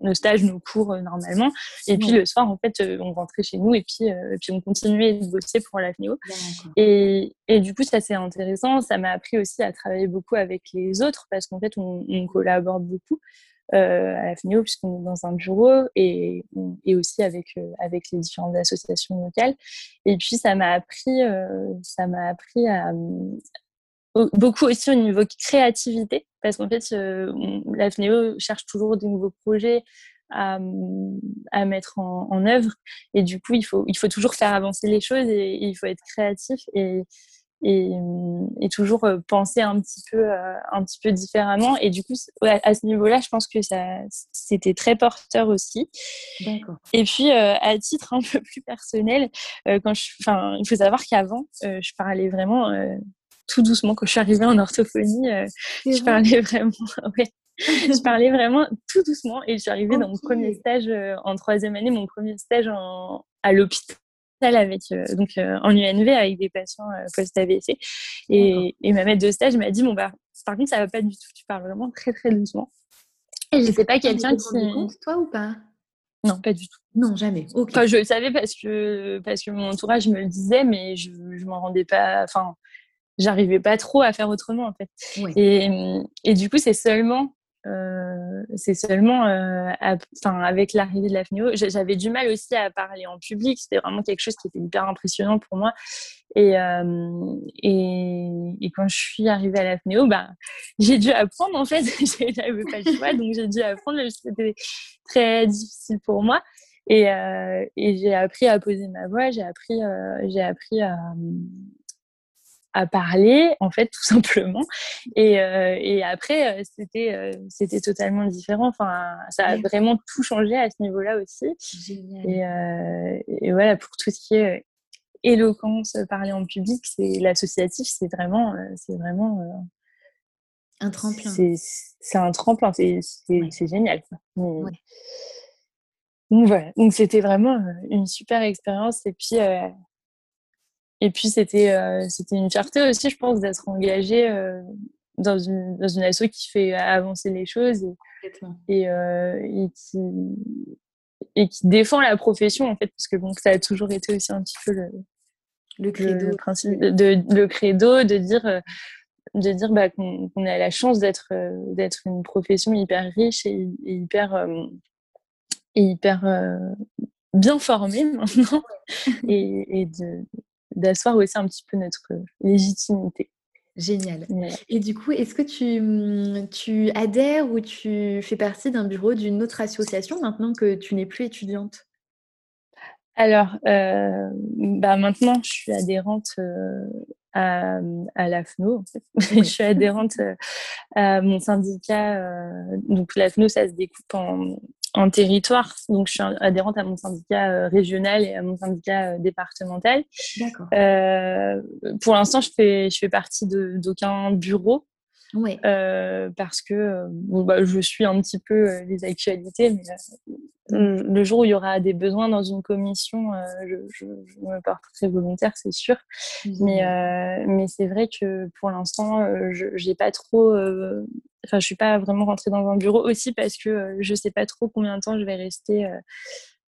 nos stages, nos cours normalement, et puis le soir, en fait, on rentrait chez nous et puis, puis on continuait de bosser pour la Et, et du coup, ça c'est intéressant. Ça m'a appris aussi à travailler beaucoup avec les autres parce qu'en fait, on, on collabore beaucoup. Euh, à la FNIO puisqu'on est dans un bureau et, et aussi avec, euh, avec les différentes associations locales. Et puis ça m'a appris, euh, ça m'a appris à beaucoup aussi au niveau créativité parce qu'en fait la FNEO cherche toujours de nouveaux projets à, à mettre en, en, œuvre et du coup il faut, il faut toujours faire avancer les choses et, et il faut être créatif et, et, et, toujours euh, penser un petit peu euh, un petit peu différemment. Et du coup à ce niveau-là je pense que ça c'était très porteur aussi. Et puis euh, à titre un peu plus personnel quand je enfin il faut savoir qu'avant je parlais vraiment tout doucement. Quand je suis arrivée en orthophonie je parlais vraiment ouais, je parlais vraiment tout doucement. Et je suis arrivée dans mon premier stage en troisième année mon premier stage en, à l'hôpital avec euh, donc euh, en UNV avec des patients euh, post AVC et, et, ma maître de stage m'a dit bon bah par contre ça va pas du tout tu parles vraiment très très doucement et je sais pas quelqu'un qui compte, toi ou pas? Non, pas du tout. Non, jamais. Enfin, je le savais parce que, parce que mon entourage me le disait, mais je ne m'en rendais pas. Enfin, j'arrivais pas trop à faire autrement, en fait. Et, et, du coup, c'est seulement euh, c'est seulement euh, avec l'arrivée de la FNEO, j'avais du mal aussi à parler en public. C'était vraiment quelque chose qui était hyper impressionnant pour moi. Et, euh, et, quand je suis arrivée à la FNEO, bah, j'ai dû apprendre en fait. J'avais pas le choix, donc j'ai dû apprendre. C'était très difficile pour moi. Et, et j'ai appris à poser ma voix, j'ai appris, j'ai appris à, à parler en fait tout simplement. Et, euh, et après euh, c'était euh, c'était totalement différent. Enfin ça a vraiment tout changé à ce niveau là aussi et, et, voilà pour tout ce qui est éloquence parler en public c'est l'associatif c'est vraiment c'est vraiment un tremplin. c'est un tremplin. C'est c'est génial donc voilà. Donc c'était vraiment une super expérience. Et puis et puis, c'était euh, c'était une fierté aussi, je pense, d'être engagée euh, dans, une, dans une asso qui fait avancer les choses et, et, euh, et, qui, et qui défend la profession, en fait, parce que bon, ça a toujours été aussi un petit peu le, le credo, le, principe, de, le credo de dire de dire bah, qu'on a la chance d'être d'être une profession hyper riche et, hyper et hyper bien formée maintenant et, et de, d'asseoir aussi un petit peu notre légitimité. Génial. Et du coup, est-ce que tu, mmh, tu adhères ou tu fais partie d'un bureau d'une autre association maintenant que tu n'es plus étudiante? Alors, euh, bah maintenant, je suis adhérente euh, à, à l'AFNO. je suis adhérente euh, à mon syndicat. donc, l'AFNO, ça se découpe en, en territoire. Donc, je suis adhérente à mon syndicat euh, régional et à mon syndicat euh, départemental. Euh, pour l'instant, je fais, je fais partie d'aucun bureau. Oui. Parce que bon, bah, je suis un petit peu les actualités, mais le jour où il y aura des besoins dans une commission, je, je, je, me porterai volontaire, c'est sûr. Mais, mais c'est vrai que pour l'instant, je n'ai pas trop enfin, je suis pas vraiment rentrée dans un bureau aussi parce que euh, je sais pas trop combien de temps je vais rester euh,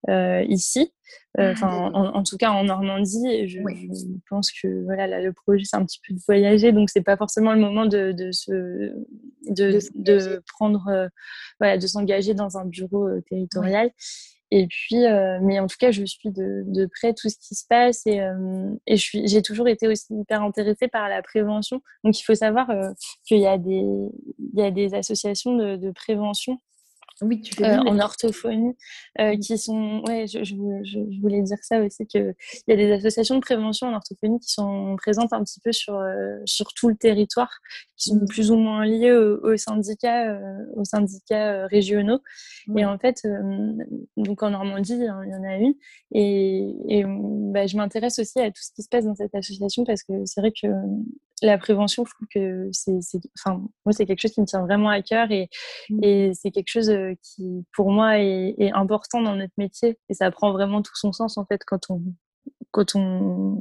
euh, ici. Ah, enfin, en, tout cas en Normandie, je, je pense que voilà, là, le projet c'est un petit peu de voyager, donc c'est pas forcément le moment de, de se de, de, prendre voilà, de s'engager dans un bureau territorial. Et puis, euh, mais en tout cas, je suis de, de près tout ce qui se passe et, euh, et je suis, j'ai toujours été aussi hyper intéressée par la prévention. Donc, il faut savoir euh, qu'il y a des, il y a des associations de, de prévention oui, tu fais en orthophonie, mmh. qui sont, ouais, je, je, voulais dire ça aussi, qu'il y a des associations de prévention en orthophonie qui sont présentes un petit peu sur, sur tout le territoire, qui sont mmh. plus ou moins liées aux, syndicats, aux syndicats régionaux. Et en fait, donc en Normandie, il y en a une. Et, et bah, je m'intéresse aussi à tout ce qui se passe dans cette association parce que c'est vrai que la prévention, je trouve que c'est, enfin, moi, c'est quelque chose qui me tient vraiment à cœur et, mmh. et c'est quelque chose euh, qui, pour moi, est, important dans notre métier. Et ça prend vraiment tout son sens, en fait, quand on, quand on,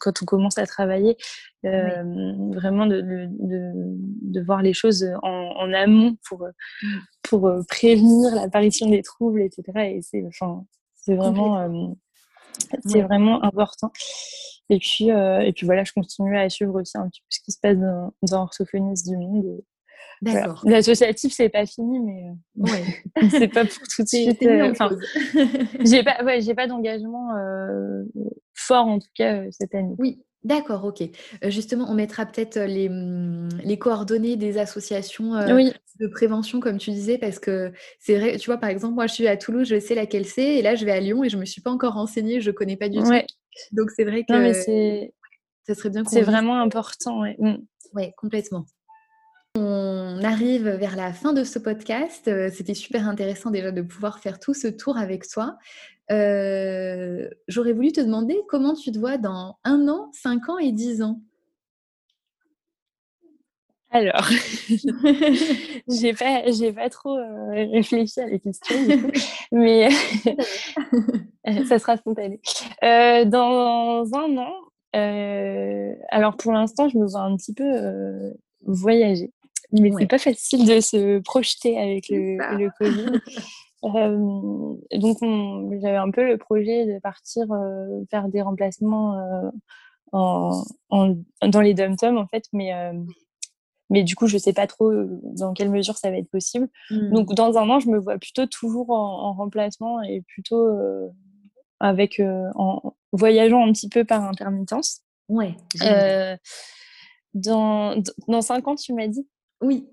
quand on commence à travailler, euh, vraiment de, de, de, voir les choses en, en amont pour, mmh. pour euh, prévenir l'apparition des troubles, etc. Et c'est, enfin, c'est vraiment, c'est vraiment important. Et puis, euh, et puis voilà, je continue à suivre aussi un petit peu ce qui se passe dans, dans Orthophonistes du Monde. D'accord. L'associatif, c'est pas fini, mais euh, ouais. c'est pas pour tout de suite. Euh, j'ai pas, ouais, j'ai pas d'engagement fort en tout cas cette année. Oui, D'accord, ok. justement, on mettra peut-être les, mmh, les, coordonnées des associations de prévention, comme tu disais, parce que c'est vrai, tu vois, par exemple, moi, je suis à Toulouse, je sais laquelle c'est, et là, je vais à Lyon et je me suis pas encore renseignée, je connais pas du tout. Donc, c'est vrai que non, c'est... ça serait bien C'est vraiment important, oui. Mmh. Oui, complètement. On arrive vers la fin de ce podcast. C'était super intéressant déjà de pouvoir faire tout ce tour avec toi. Euh, j'aurais voulu te demander comment tu te vois dans un an, cinq ans et dix ans. Alors, j'ai pas, j'ai pas trop euh, réfléchi à la question, mais ça sera spontané. Euh, dans un an, alors pour l'instant, je me vois un petit peu voyager, mais c'est pas facile de se projeter avec le, le Covid. Donc, j'avais un peu le projet de partir faire des remplacements en, dans les dom en fait, mais, mais du coup, je sais pas trop dans quelle mesure ça va être possible. Donc, mmh. dans un an, je me vois plutôt toujours en, remplacement et plutôt avec en voyageant un petit peu par intermittence. Ouais. dans, dans cinq ans, tu m'as dit? Oui.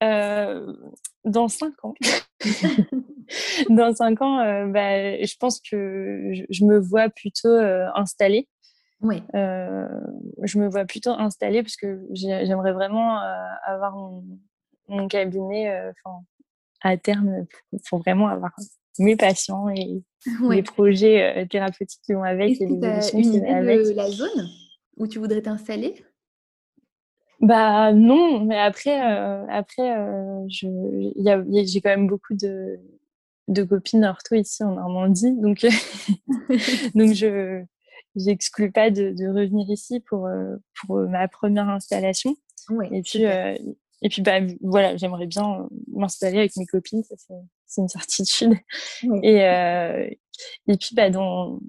Dans cinq ans. dans cinq ans, euh, bah, je pense que je, me vois plutôt euh, installée. Oui. Euh, je me vois plutôt installée parce que j'aimerais vraiment avoir mon, cabinet à terme pour, vraiment avoir mes patients et les projets thérapeutiques qui vont avec. Est-ce que tu as une idée de la zone où tu voudrais t'installer? Bah non, mais après, euh, après, euh, j'ai quand même beaucoup de, de copines ortho ici en Normandie, donc donc je j'exclus pas de, de, revenir ici pour euh, pour ma première installation. et puis et puis bah voilà, j'aimerais bien m'installer avec mes copines, ça c'est une certitude. Et et puis bah dans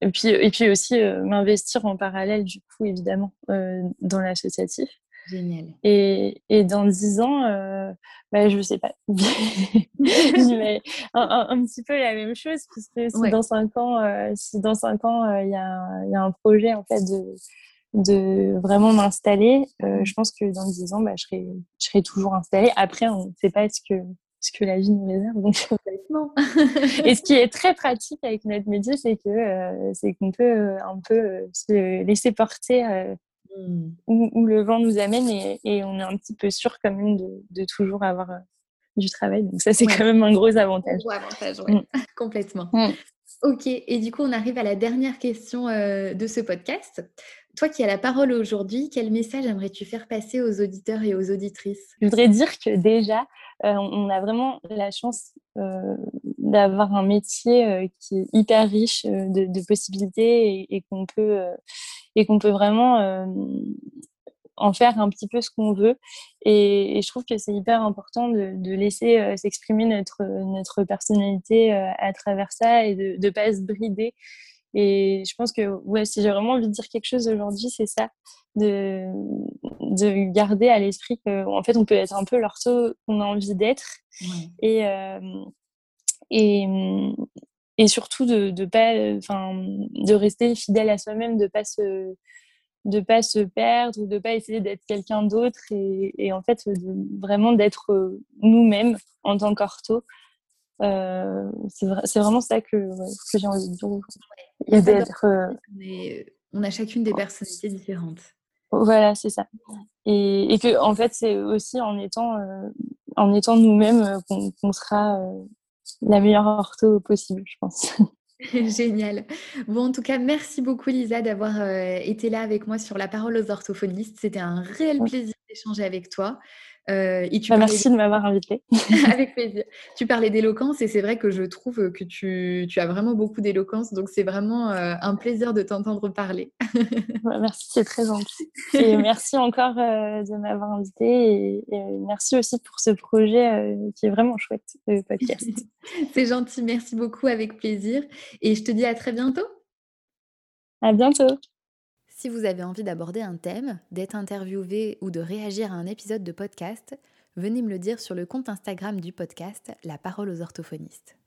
et puis, et puis aussi euh, m'investir en parallèle, du coup, évidemment, euh, dans l'associatif. Génial. Et, et, dans dix ans, euh, bah, je sais pas. un, un, un, petit peu la même chose, puisque si dans cinq ans, euh, si dans cinq ans, il y, a, y, a, un projet en fait de, de vraiment m'installer, je pense que dans dix ans, bah, je, serai, je serai toujours installée. Après, on ne sait pas ce que ce que la vie nous réserve. Donc, et ce qui est très pratique avec notre métier, c'est que euh, c'est qu'on peut euh, un peu euh, se laisser porter mmh. où, le vent nous amène et, et, on est un petit peu sûr quand même de, de toujours avoir du travail. Donc ça, c'est quand même un gros avantage. Un gros avantage, oui. Mmh. Complètement. Mmh. Ok, et du coup, on arrive à la dernière question de ce podcast. Toi qui as la parole aujourd'hui, quel message aimerais-tu faire passer aux auditeurs et aux auditrices? Je voudrais dire que déjà, euh, on a vraiment la chance euh, d'avoir un métier euh, qui est hyper riche de, possibilités et, qu'on peut et qu'on peut vraiment en faire un petit peu ce qu'on veut. Et, je trouve que c'est hyper important de, laisser s'exprimer notre, notre personnalité à travers ça et de ne pas se brider et je pense que ouais, si j'ai vraiment envie de dire quelque chose aujourd'hui, c'est ça, de, de garder à l'esprit qu'en fait, on peut être un peu l'ortho qu'on a envie d'être. Et, euh, et, et surtout de, de, pas, de rester fidèle à soi-même, de pas se de pas se perdre ou de pas essayer d'être quelqu'un d'autre et, en fait vraiment d'être nous-mêmes en tant qu'ortho. C'est vraiment ça que, que j'ai envie de dire. on a chacune des personnalités différentes. Voilà, c'est ça. Et, et, que en fait, c'est aussi en étant, en étant nous-mêmes qu'on sera la meilleure ortho possible, je pense. Génial. Bon, en tout cas, merci beaucoup Lisa d'avoir euh, été là avec moi sur la parole aux orthophonistes. C'était un réel plaisir d'échanger avec toi. Euh, et tu bah, merci de m'avoir invité. Avec plaisir. Tu parlais d'éloquence et c'est vrai que je trouve que tu, tu as vraiment beaucoup d'éloquence. Donc, c'est vraiment euh, un plaisir de t'entendre parler. merci, c'est très gentil. Et merci encore euh, de m'avoir invité. Et, merci aussi pour ce projet qui est vraiment chouette, le podcast. c'est gentil. Merci beaucoup. Avec plaisir. Et je te dis à très bientôt. À bientôt. Si vous avez envie d'aborder un thème, d'être interviewé ou de réagir à un épisode de podcast, venez me le dire sur le compte Instagram du podcast La parole aux orthophonistes.